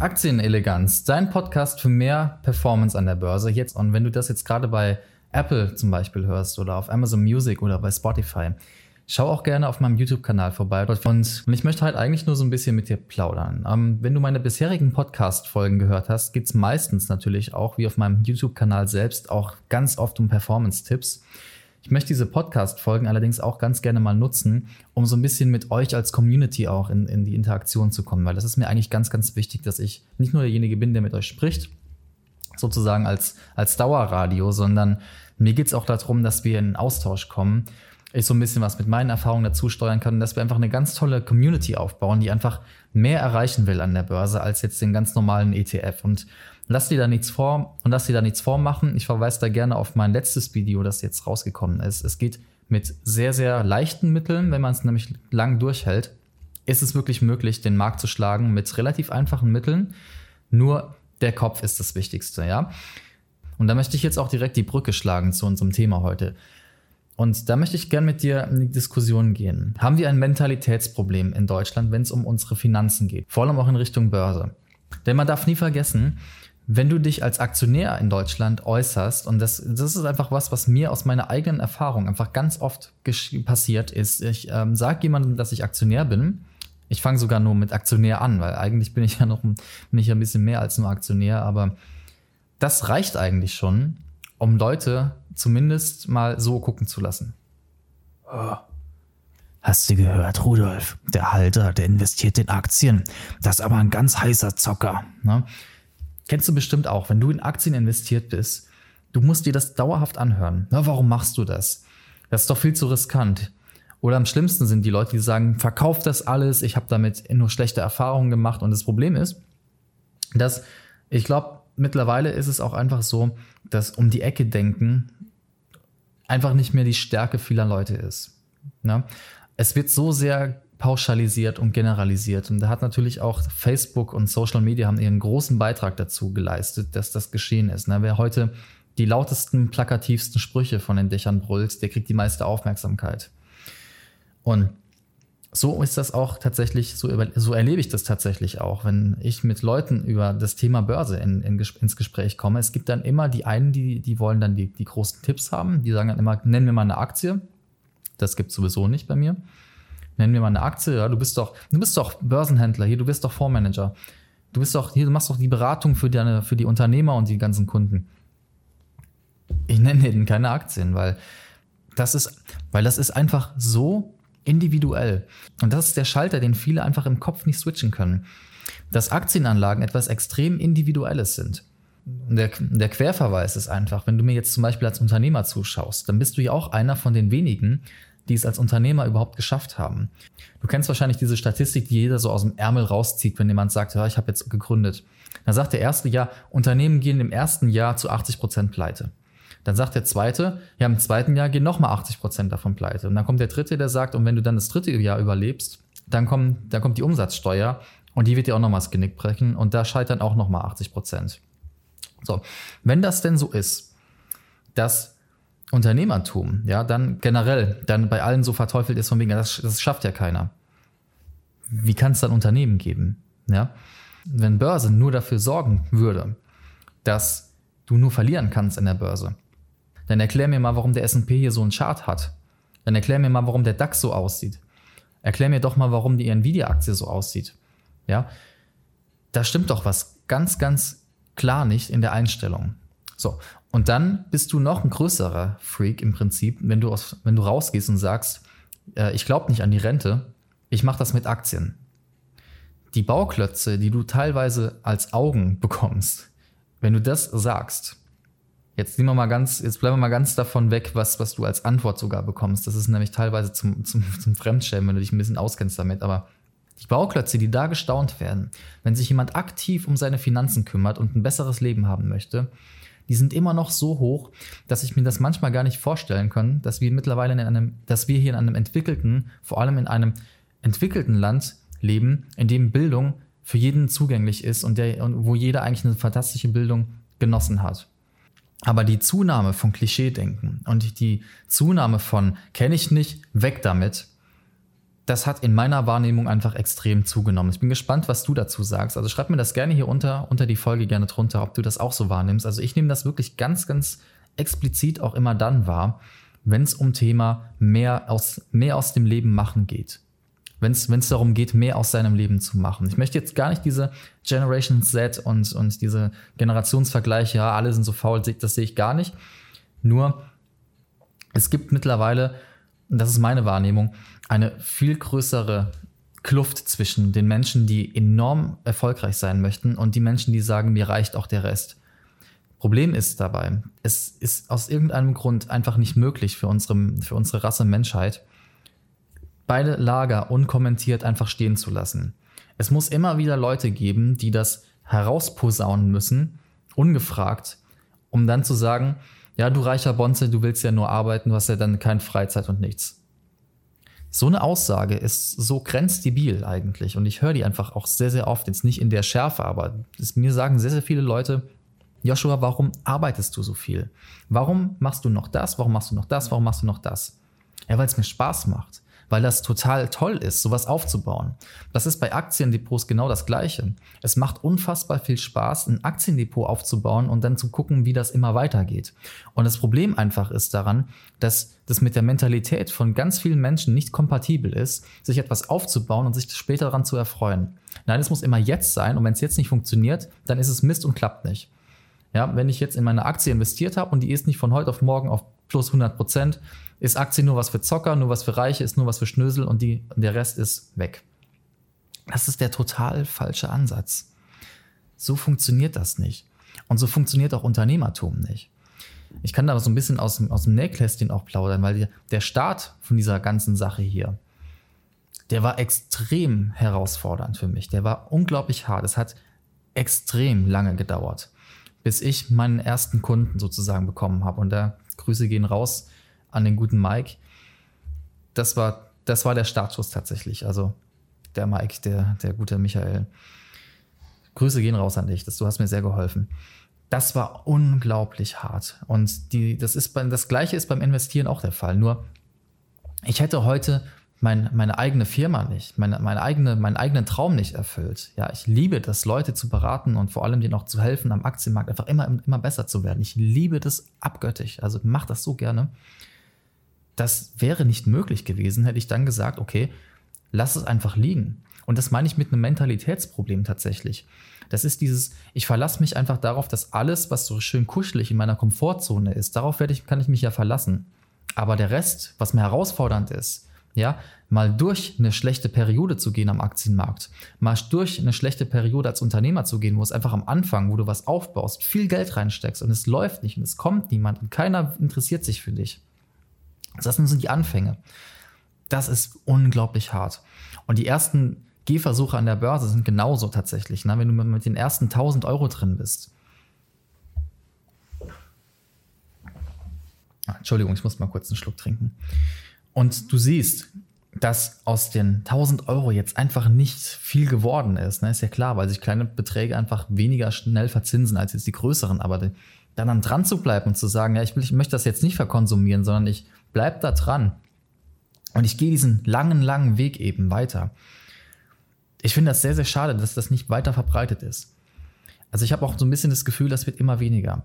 Aktieneleganz, dein Podcast für mehr Performance an der Börse jetzt. Und wenn du das jetzt gerade bei Apple zum Beispiel hörst oder auf Amazon Music oder bei Spotify, schau auch gerne auf meinem YouTube-Kanal vorbei. Und ich möchte halt eigentlich nur so ein bisschen mit dir plaudern. Ähm, wenn du meine bisherigen Podcast-Folgen gehört hast, geht es meistens natürlich auch, wie auf meinem YouTube-Kanal selbst, auch ganz oft um Performance-Tipps. Ich möchte diese Podcast-Folgen allerdings auch ganz gerne mal nutzen, um so ein bisschen mit euch als Community auch in, in die Interaktion zu kommen, weil das ist mir eigentlich ganz, ganz wichtig, dass ich nicht nur derjenige bin, der mit euch spricht, sozusagen als, als Dauerradio, sondern mir geht es auch darum, dass wir in Austausch kommen, ich so ein bisschen was mit meinen Erfahrungen dazu steuern kann, dass wir einfach eine ganz tolle Community aufbauen, die einfach mehr erreichen will an der Börse als jetzt den ganz normalen ETF. Und Lass dir da nichts vor und lass dir da nichts vormachen. Ich verweise da gerne auf mein letztes Video, das jetzt rausgekommen ist. Es geht mit sehr, sehr leichten Mitteln, wenn man es nämlich lang durchhält, ist es wirklich möglich, den Markt zu schlagen mit relativ einfachen Mitteln. Nur der Kopf ist das Wichtigste, ja. Und da möchte ich jetzt auch direkt die Brücke schlagen zu unserem Thema heute. Und da möchte ich gerne mit dir in die Diskussion gehen. Haben wir ein Mentalitätsproblem in Deutschland, wenn es um unsere Finanzen geht? Vor allem auch in Richtung Börse. Denn man darf nie vergessen, wenn du dich als Aktionär in Deutschland äußerst, und das, das ist einfach was, was mir aus meiner eigenen Erfahrung einfach ganz oft passiert ist, ich ähm, sage jemandem, dass ich Aktionär bin. Ich fange sogar nur mit Aktionär an, weil eigentlich bin ich ja noch bin ich ein bisschen mehr als nur Aktionär, aber das reicht eigentlich schon, um Leute zumindest mal so gucken zu lassen. Oh. Hast du gehört, Rudolf? Der Halter, der investiert in Aktien. Das ist aber ein ganz heißer Zocker. Ne? Kennst du bestimmt auch, wenn du in Aktien investiert bist, du musst dir das dauerhaft anhören. Na, warum machst du das? Das ist doch viel zu riskant. Oder am schlimmsten sind die Leute, die sagen, verkauf das alles, ich habe damit nur schlechte Erfahrungen gemacht. Und das Problem ist, dass ich glaube, mittlerweile ist es auch einfach so, dass um die Ecke denken einfach nicht mehr die Stärke vieler Leute ist. Ne? Es wird so sehr pauschalisiert und generalisiert. Und da hat natürlich auch Facebook und Social Media haben ihren großen Beitrag dazu geleistet, dass das geschehen ist. Ne? Wer heute die lautesten, plakativsten Sprüche von den Dächern brüllt, der kriegt die meiste Aufmerksamkeit. Und so ist das auch tatsächlich, so, so erlebe ich das tatsächlich auch, wenn ich mit Leuten über das Thema Börse in, in, ins Gespräch komme. Es gibt dann immer die einen, die, die wollen dann die, die großen Tipps haben, die sagen dann immer, nenn mir mal eine Aktie. Das gibt es sowieso nicht bei mir nenn mir mal eine Aktie, ja, du bist doch, du bist doch Börsenhändler hier, du bist doch Fondsmanager. Du bist doch hier, du machst doch die Beratung für deine, für die Unternehmer und die ganzen Kunden. Ich nenne denen keine Aktien, weil das ist, weil das ist einfach so individuell. Und das ist der Schalter, den viele einfach im Kopf nicht switchen können. Dass Aktienanlagen etwas extrem Individuelles sind. Der, der Querverweis ist einfach, wenn du mir jetzt zum Beispiel als Unternehmer zuschaust, dann bist du ja auch einer von den wenigen, die es als Unternehmer überhaupt geschafft haben. Du kennst wahrscheinlich diese Statistik, die jeder so aus dem Ärmel rauszieht, wenn jemand sagt, ja, ich habe jetzt gegründet. Dann sagt der erste, ja, Unternehmen gehen im ersten Jahr zu 80 Prozent pleite. Dann sagt der zweite, ja, im zweiten Jahr gehen nochmal 80 Prozent davon pleite. Und dann kommt der dritte, der sagt, und wenn du dann das dritte Jahr überlebst, dann kommt, dann kommt die Umsatzsteuer und die wird dir auch nochmal das Genick brechen und da scheitern auch nochmal 80 Prozent. So, wenn das denn so ist, dass Unternehmertum, ja, dann generell, dann bei allen so verteufelt ist von wegen, das, das schafft ja keiner. Wie kann es dann Unternehmen geben? Ja? Wenn Börse nur dafür sorgen würde, dass du nur verlieren kannst in der Börse, dann erklär mir mal, warum der S&P hier so einen Chart hat. Dann erklär mir mal, warum der DAX so aussieht. Erklär mir doch mal, warum die Nvidia-Aktie so aussieht. Ja, da stimmt doch was ganz, ganz klar nicht in der Einstellung. So, und dann bist du noch ein größerer Freak im Prinzip, wenn du, aus, wenn du rausgehst und sagst, äh, ich glaube nicht an die Rente, ich mache das mit Aktien. Die Bauklötze, die du teilweise als Augen bekommst, wenn du das sagst, jetzt nehmen wir mal ganz, jetzt bleiben wir mal ganz davon weg, was, was du als Antwort sogar bekommst. Das ist nämlich teilweise zum, zum, zum Fremdschämen, wenn du dich ein bisschen auskennst damit, aber die Bauklötze, die da gestaunt werden, wenn sich jemand aktiv um seine Finanzen kümmert und ein besseres Leben haben möchte, die sind immer noch so hoch, dass ich mir das manchmal gar nicht vorstellen kann, dass wir mittlerweile in einem, dass wir hier in einem entwickelten, vor allem in einem entwickelten Land leben, in dem Bildung für jeden zugänglich ist und, der, und wo jeder eigentlich eine fantastische Bildung genossen hat. Aber die Zunahme von Klischeedenken und die Zunahme von kenne ich nicht, weg damit, das hat in meiner Wahrnehmung einfach extrem zugenommen. Ich bin gespannt, was du dazu sagst. Also schreib mir das gerne hier unter, unter die Folge gerne drunter, ob du das auch so wahrnimmst. Also ich nehme das wirklich ganz, ganz explizit auch immer dann wahr, wenn es um Thema mehr aus, mehr aus dem Leben machen geht. Wenn es darum geht, mehr aus seinem Leben zu machen. Ich möchte jetzt gar nicht diese Generation Z und, und diese Generationsvergleiche, ja, alle sind so faul, das sehe ich gar nicht. Nur, es gibt mittlerweile und das ist meine Wahrnehmung, eine viel größere Kluft zwischen den Menschen, die enorm erfolgreich sein möchten und die Menschen, die sagen, mir reicht auch der Rest. Problem ist dabei, es ist aus irgendeinem Grund einfach nicht möglich für unsere, für unsere Rasse Menschheit, beide Lager unkommentiert einfach stehen zu lassen. Es muss immer wieder Leute geben, die das herausposaunen müssen, ungefragt, um dann zu sagen, ja, du reicher Bonze, du willst ja nur arbeiten, du hast ja dann keine Freizeit und nichts. So eine Aussage ist so grenzdebil eigentlich und ich höre die einfach auch sehr, sehr oft, jetzt nicht in der Schärfe, aber es, mir sagen sehr, sehr viele Leute, Joshua, warum arbeitest du so viel? Warum machst du noch das? Warum machst du noch das? Warum machst du noch das? Ja, weil es mir Spaß macht weil das total toll ist, sowas aufzubauen. Das ist bei Aktiendepots genau das Gleiche. Es macht unfassbar viel Spaß, ein Aktiendepot aufzubauen und dann zu gucken, wie das immer weitergeht. Und das Problem einfach ist daran, dass das mit der Mentalität von ganz vielen Menschen nicht kompatibel ist, sich etwas aufzubauen und sich später daran zu erfreuen. Nein, es muss immer jetzt sein und wenn es jetzt nicht funktioniert, dann ist es Mist und klappt nicht. Ja, wenn ich jetzt in meine Aktie investiert habe und die ist nicht von heute auf morgen auf plus 100 Prozent, ist Aktie nur was für Zocker, nur was für Reiche, ist nur was für Schnösel und, die, der Rest ist weg. Das ist der total falsche Ansatz. So funktioniert das nicht. Und so funktioniert auch Unternehmertum nicht. Ich kann da so ein bisschen aus, aus dem Nähkästchen auch plaudern, weil der Start von dieser ganzen Sache hier, der war extrem herausfordernd für mich. Der war unglaublich hart. Es hat extrem lange gedauert, bis ich meinen ersten Kunden sozusagen bekommen habe. Und da Grüße gehen raus an den guten Mike. Das war, das war der Startschuss tatsächlich. Also der Mike, der, der gute Michael. Grüße gehen raus an dich. Das, du hast mir sehr geholfen. Das war unglaublich hart. Und die, das, ist das Gleiche ist beim Investieren auch der Fall. Nur, ich hätte heute mein, meine eigene Firma nicht, meine, meine eigene, meinen eigenen Traum nicht erfüllt. Ja, ich liebe das, Leute zu beraten und vor allem denen auch zu helfen, am Aktienmarkt einfach immer, immer besser zu werden. Ich liebe das abgöttisch. Also mach das so gerne das wäre nicht möglich gewesen, hätte ich dann gesagt, okay, lass es einfach liegen. Und das meine ich mit einem Mentalitätsproblem tatsächlich. Das ist dieses, ich verlasse mich einfach darauf, dass alles, was so schön kuschelig in meiner Komfortzone ist, darauf werde ich, kann ich mich ja verlassen. Aber der Rest, was mir herausfordernd ist, ja, mal durch eine schlechte Periode zu gehen am Aktienmarkt, mal durch eine schlechte Periode als Unternehmer zu gehen, wo es einfach am Anfang, wo du was aufbaust, viel Geld reinsteckst und es läuft nicht und es kommt niemand und keiner interessiert sich für dich. Das sind die Anfänge. Das ist unglaublich hart. Und die ersten Gehversuche an der Börse sind genauso tatsächlich. Ne? Wenn du mit den ersten 1000 Euro drin bist. Ah, Entschuldigung, ich muss mal kurz einen Schluck trinken. Und du siehst, dass aus den 1000 Euro jetzt einfach nicht viel geworden ist. Ne? Ist ja klar, weil sich kleine Beträge einfach weniger schnell verzinsen als jetzt die größeren. Aber dann dann dran zu bleiben und zu sagen, ja, ich, ich möchte das jetzt nicht verkonsumieren, sondern ich bleib da dran. Und ich gehe diesen langen, langen Weg eben weiter. Ich finde das sehr, sehr schade, dass das nicht weiter verbreitet ist. Also ich habe auch so ein bisschen das Gefühl, das wird immer weniger.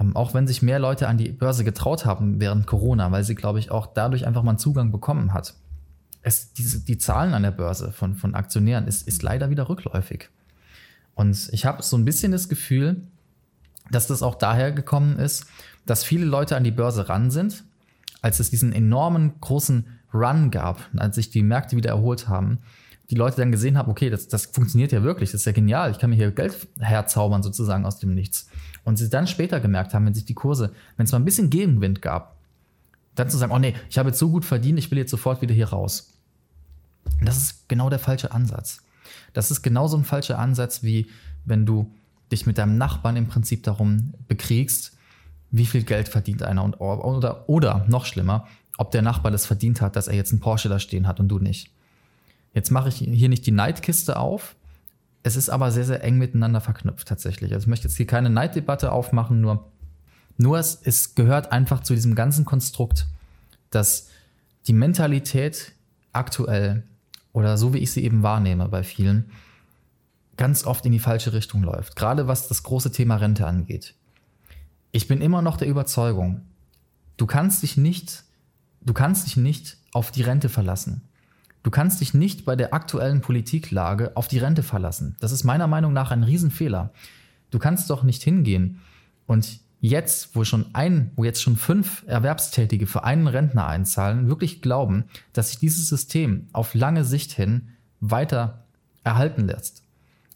Ähm, auch wenn sich mehr Leute an die Börse getraut haben während Corona, weil sie, glaube ich, auch dadurch einfach mal einen Zugang bekommen hat. Es, diese, die Zahlen an der Börse von, von Aktionären ist, ist leider wieder rückläufig. Und ich habe so ein bisschen das Gefühl, dass das auch daher gekommen ist, dass viele Leute an die Börse ran sind, als es diesen enormen großen Run gab, als sich die Märkte wieder erholt haben, die Leute dann gesehen haben, okay, das, das funktioniert ja wirklich, das ist ja genial, ich kann mir hier Geld herzaubern sozusagen aus dem Nichts. Und sie dann später gemerkt haben, wenn sich die Kurse, wenn es mal ein bisschen Gegenwind gab, dann zu sagen, oh nee, ich habe jetzt so gut verdient, ich will jetzt sofort wieder hier raus. Das ist genau der falsche Ansatz. Das ist genauso ein falscher Ansatz, wie wenn du dich mit deinem Nachbarn im Prinzip darum bekriegst, wie viel Geld verdient einer und oder, oder noch schlimmer, ob der Nachbar das verdient hat, dass er jetzt einen Porsche da stehen hat und du nicht. Jetzt mache ich hier nicht die Neidkiste auf. Es ist aber sehr, sehr eng miteinander verknüpft tatsächlich. Also ich möchte jetzt hier keine Neiddebatte aufmachen, nur, nur es, es gehört einfach zu diesem ganzen Konstrukt, dass die Mentalität aktuell oder so wie ich sie eben wahrnehme bei vielen, ganz oft in die falsche Richtung läuft. Gerade was das große Thema Rente angeht. Ich bin immer noch der Überzeugung, du kannst dich nicht, du kannst dich nicht auf die Rente verlassen. Du kannst dich nicht bei der aktuellen Politiklage auf die Rente verlassen. Das ist meiner Meinung nach ein Riesenfehler. Du kannst doch nicht hingehen und jetzt, wo schon ein, wo jetzt schon fünf Erwerbstätige für einen Rentner einzahlen, wirklich glauben, dass sich dieses System auf lange Sicht hin weiter erhalten lässt.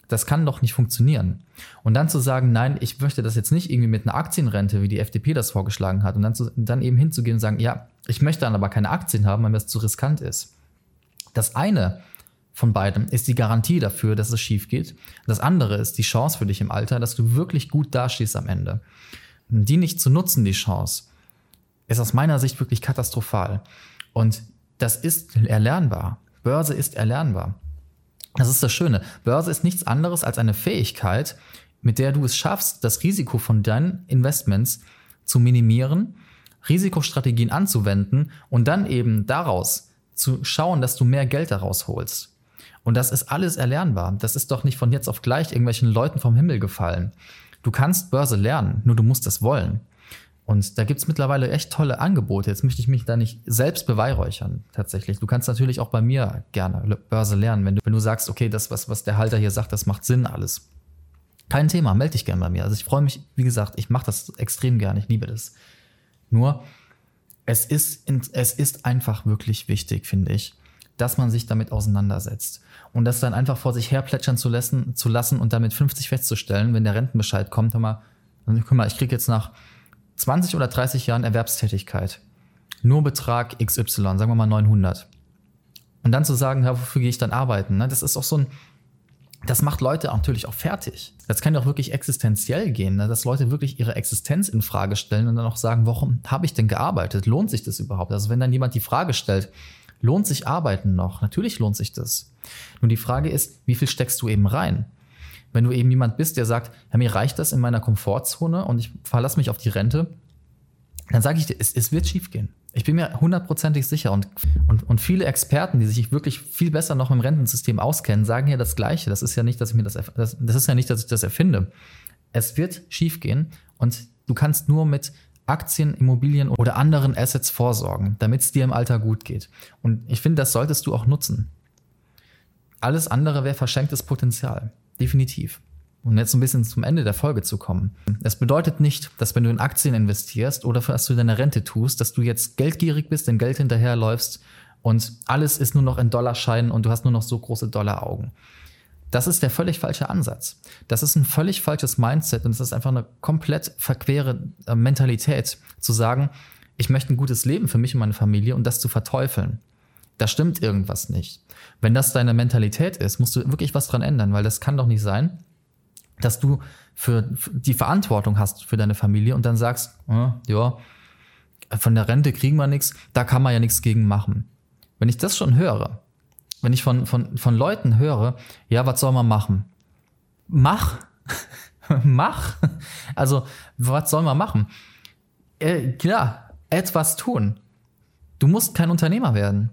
Das kann doch nicht funktionieren. Und dann zu sagen, nein, ich möchte das jetzt nicht irgendwie mit einer Aktienrente, wie die FDP das vorgeschlagen hat, und dann, zu, dann eben hinzugehen und sagen, ja, ich möchte dann aber keine Aktien haben, weil mir das zu riskant ist. Das eine von beidem ist die Garantie dafür, dass es schief geht. Das andere ist die Chance für dich im Alter, dass du wirklich gut dastehst am Ende. Die nicht zu nutzen, die Chance, ist aus meiner Sicht wirklich katastrophal. Und das ist erlernbar. Börse ist erlernbar. Das ist das Schöne. Börse ist nichts anderes als eine Fähigkeit, mit der du es schaffst, das Risiko von deinen Investments zu minimieren, Risikostrategien anzuwenden und dann eben daraus zu schauen, dass du mehr Geld daraus holst. Und das ist alles erlernbar. Das ist doch nicht von jetzt auf gleich irgendwelchen Leuten vom Himmel gefallen. Du kannst Börse lernen, nur du musst das wollen. Und da gibt es mittlerweile echt tolle Angebote. Jetzt möchte ich mich da nicht selbst beweihräuchern, tatsächlich. Du kannst natürlich auch bei mir gerne Börse lernen, wenn du, wenn du sagst, okay, das, was, was der Halter hier sagt, das macht Sinn alles. Kein Thema, melde dich gerne bei mir. Also ich freue mich, wie gesagt, ich mache das extrem gerne, ich liebe das. Nur, es ist, es ist einfach wirklich wichtig, finde ich, dass man sich damit auseinandersetzt. Und das dann einfach vor sich her plätschern zu lassen, zu lassen und damit 50 festzustellen, wenn der Rentenbescheid kommt, hör mal, guck mal, ich kriege jetzt nach 20 oder 30 Jahren Erwerbstätigkeit nur Betrag XY, sagen wir mal 900. Und dann zu sagen, ja, wofür gehe ich dann arbeiten? Ne? Das ist auch so ein, das macht Leute natürlich auch fertig. Das kann ja auch wirklich existenziell gehen, ne? dass Leute wirklich ihre Existenz in Frage stellen und dann auch sagen, warum habe ich denn gearbeitet? Lohnt sich das überhaupt? Also wenn dann jemand die Frage stellt, lohnt sich Arbeiten noch? Natürlich lohnt sich das. Nun die Frage ist, wie viel steckst du eben rein? Wenn du eben jemand bist, der sagt, ja, mir reicht das in meiner Komfortzone und ich verlasse mich auf die Rente, dann sage ich dir, es, es wird schiefgehen. Ich bin mir hundertprozentig sicher und, und, und viele Experten, die sich wirklich viel besser noch im Rentensystem auskennen, sagen ja das Gleiche. Das ist ja nicht, dass ich mir das, das, das ist ja nicht, dass ich das erfinde. Es wird schiefgehen und du kannst nur mit Aktien, Immobilien oder anderen Assets vorsorgen, damit es dir im Alter gut geht. Und ich finde, das solltest du auch nutzen. Alles andere wäre verschenktes Potenzial. Definitiv. Um jetzt ein bisschen zum Ende der Folge zu kommen. Es bedeutet nicht, dass wenn du in Aktien investierst oder was du deine Rente tust, dass du jetzt geldgierig bist, dem Geld hinterherläufst und alles ist nur noch in Dollarscheinen und du hast nur noch so große Dollaraugen. Das ist der völlig falsche Ansatz. Das ist ein völlig falsches Mindset und es ist einfach eine komplett verquere äh, Mentalität zu sagen, ich möchte ein gutes Leben für mich und meine Familie und das zu verteufeln. Da stimmt irgendwas nicht. Wenn das deine Mentalität ist, musst du wirklich was dran ändern, weil das kann doch nicht sein, dass du für, die Verantwortung hast für deine Familie und dann sagst, äh, ja, von der Rente kriegen wir nichts, da kann man ja nichts gegen machen. Wenn ich das schon höre, wenn ich von, von, von Leuten höre, ja, was soll man machen? Mach. Mach. Also, was soll man machen? Äh, klar, etwas tun. Du musst kein Unternehmer werden.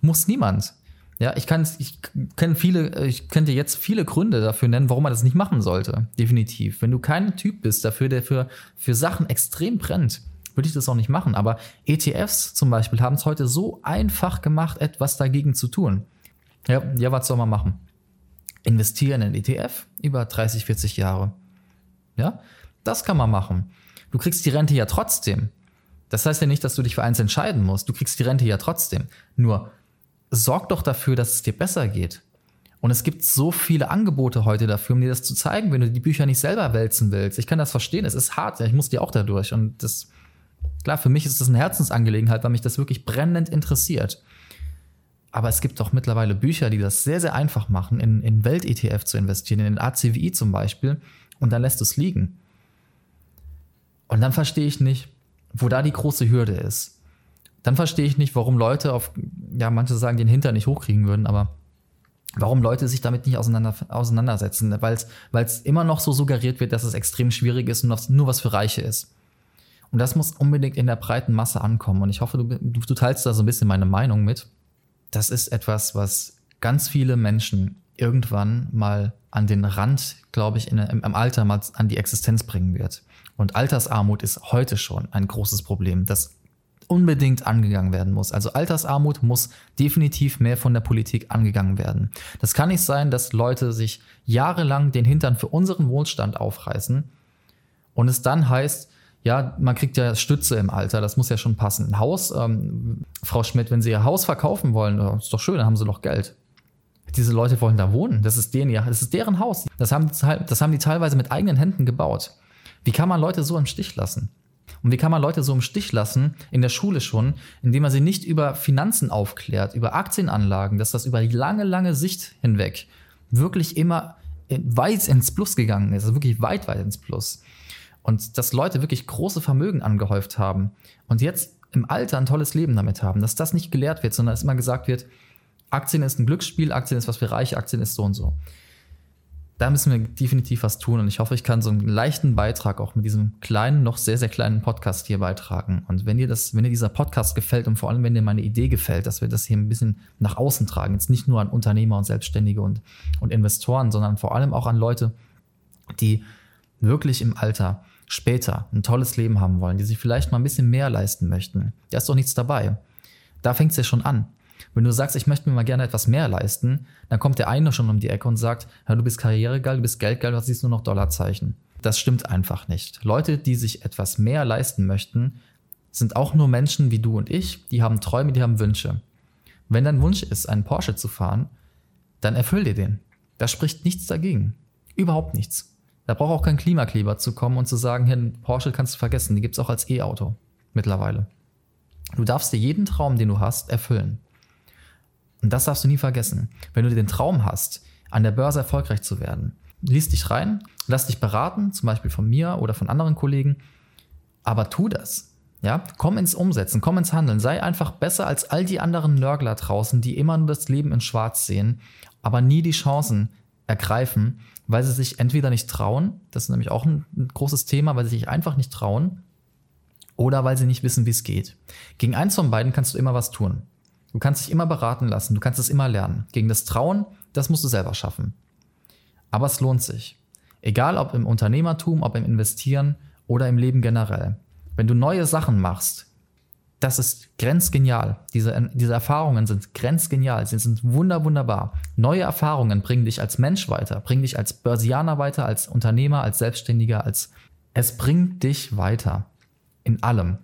Muss niemand. Ja, ich kann, ich kenne viele, ich könnte jetzt viele Gründe dafür nennen, warum man das nicht machen sollte. Definitiv. Wenn du kein Typ bist dafür, der für, für Sachen extrem brennt, würde ich das auch nicht machen. Aber ETFs zum Beispiel haben es heute so einfach gemacht, etwas dagegen zu tun. Ja, ja, was soll man machen? Investieren in ETF über 30, 40 Jahre. Ja, das kann man machen. Du kriegst die Rente ja trotzdem. Das heißt ja nicht, dass du dich für eins entscheiden musst. Du kriegst die Rente ja trotzdem. Nur sorg doch dafür, dass es dir besser geht. Und es gibt so viele Angebote heute dafür, um dir das zu zeigen, wenn du die Bücher nicht selber wälzen willst. Ich kann das verstehen, es ist hart, ich muss dir auch dadurch. Und das, klar, für mich ist das eine Herzensangelegenheit, weil mich das wirklich brennend interessiert. Aber es gibt doch mittlerweile Bücher, die das sehr, sehr einfach machen, in, in Welt-ETF zu investieren, in den ACWI zum Beispiel, und dann lässt es liegen. Und dann verstehe ich nicht, wo da die große Hürde ist dann verstehe ich nicht, warum Leute auf, ja, manche sagen, den Hintern nicht hochkriegen würden, aber warum Leute sich damit nicht auseinander, auseinandersetzen, weil es immer noch so suggeriert wird, dass es extrem schwierig ist und nur was für Reiche ist. Und das muss unbedingt in der breiten Masse ankommen. Und ich hoffe, du, du, teilst da so ein bisschen meine Meinung mit. Das ist etwas, was ganz viele Menschen irgendwann mal an den Rand, glaube ich, in, im, im Alter mal an die Existenz bringen wird. Und Altersarmut ist heute schon ein großes Problem, das unbedingt angegangen werden muss. Also Altersarmut muss definitiv mehr von der Politik angegangen werden. Das kann nicht sein, dass Leute sich jahrelang den Hintern für unseren Wohlstand aufreißen und es dann heißt, ja, man kriegt ja Stütze im Alter, das muss ja schon passen. Ein Haus, ähm, Frau Schmidt, wenn Sie Ihr Haus verkaufen wollen, ist doch schön, dann haben Sie doch Geld. Diese Leute wollen da wohnen, das ist denen ja, das ist deren Haus. Das haben, das haben die teilweise mit eigenen Händen gebaut. Wie kann man Leute so im Stich lassen? Und wie kann man Leute so im Stich lassen, in der Schule schon, indem man sie nicht über Finanzen aufklärt, über Aktienanlagen, dass das über lange, lange Sicht hinweg wirklich immer weit ins Plus gegangen ist, also wirklich weit, weit ins Plus. Und dass Leute wirklich große Vermögen angehäuft haben und jetzt im Alter ein tolles Leben damit haben, dass das nicht gelehrt wird, sondern dass immer gesagt wird, Aktien ist ein Glücksspiel, Aktien ist was für Reiche, Aktien ist so und so da müssen wir definitiv was tun. Und ich hoffe, ich kann so einen leichten Beitrag auch mit diesem kleinen, noch sehr, sehr kleinen Podcast hier beitragen. Und wenn dir das, wenn dir dieser Podcast gefällt und vor allem, wenn dir meine Idee gefällt, dass wir das hier ein bisschen nach außen tragen, jetzt nicht nur an Unternehmer und Selbstständige und, und Investoren, sondern vor allem auch an Leute, die wirklich im Alter später ein tolles Leben haben wollen, die sich vielleicht mal ein bisschen mehr leisten möchten. Da ist doch nichts dabei. Da fängt es ja schon an. Wenn du sagst, ich möchte mir mal gerne etwas mehr leisten, dann kommt der eine schon um die Ecke und sagt, ja, du bist karrieregeil, du bist geldgeil, du siehst nur noch Dollarzeichen. Das stimmt einfach nicht. Leute, die sich etwas mehr leisten möchten, sind auch nur Menschen wie du und ich, die haben Träume, die haben Wünsche. Wenn dein Wunsch ist, einen Porsche zu fahren, dann erfüll dir den. Da spricht nichts dagegen. Überhaupt nichts. Da braucht auch kein Klimakleber zu kommen und zu sagen, hier, Porsche kannst du vergessen, die gibt es auch als E-Auto mittlerweile. Du darfst dir jeden Traum, den du hast, erfüllen. Und das darfst du nie vergessen. Wenn du den Traum hast, an der Börse erfolgreich zu werden, liest dich rein, lass dich beraten, zum Beispiel von mir oder von anderen Kollegen, aber tu das. Ja, komm ins Umsetzen, komm ins Handeln, sei einfach besser als all die anderen Nörgler draußen, die immer nur das Leben in Schwarz sehen, aber nie die Chancen ergreifen, weil sie sich entweder nicht trauen, das ist nämlich auch ein großes Thema, weil sie sich einfach nicht trauen, oder weil sie nicht wissen, wie es geht. Gegen eins von beiden kannst du immer was tun. Du kannst dich immer beraten lassen, du kannst es immer lernen. Gegen das Trauen, das musst du selber schaffen. Aber es lohnt sich. Egal ob im Unternehmertum, ob im Investieren oder im Leben generell. Wenn du neue Sachen machst, das ist grenzgenial. Diese, diese Erfahrungen sind grenzgenial. Sie sind wunder, wunderbar. Neue Erfahrungen bringen dich als Mensch weiter, bringen dich als Börsianer weiter, als Unternehmer, als Selbstständiger, als es bringt dich weiter. In allem.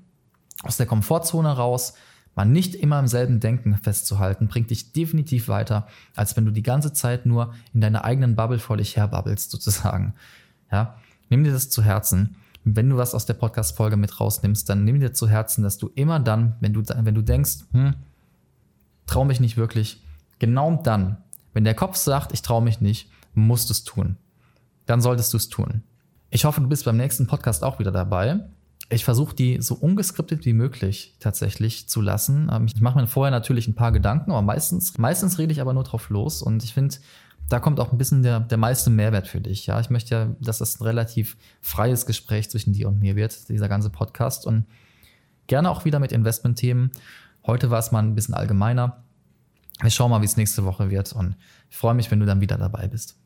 Aus der Komfortzone raus, mal nicht immer im selben Denken festzuhalten, bringt dich definitiv weiter, als wenn du die ganze Zeit nur in deiner eigenen Bubble vor dich herbabbelst, sozusagen. Ja, nimm dir das zu Herzen. Wenn du was aus der Podcast-Folge mit rausnimmst, dann nimm dir zu Herzen, dass du immer dann, wenn du, wenn du denkst, hm, trau mich nicht wirklich, genau dann, wenn der Kopf sagt, ich traue mich nicht, musst du es tun. Dann solltest du es tun. Ich hoffe, du bist beim nächsten Podcast auch wieder dabei ich versuche die so ungeskriptet wie möglich tatsächlich zu lassen. Ähm, ich mache mir vorher natürlich ein paar Gedanken, aber meistens, meistens rede ich aber nur drauf los und ich finde, da kommt auch ein bisschen der, der meiste Mehrwert für dich. Ja, ich möchte ja, dass das ein relativ freies Gespräch zwischen dir und mir wird, dieser ganze Podcast und gerne auch wieder mit Investmentthemen. Heute war es mal ein bisschen allgemeiner. Wir schauen mal, wie es nächste Woche wird und ich freue mich, wenn du dann wieder dabei bist.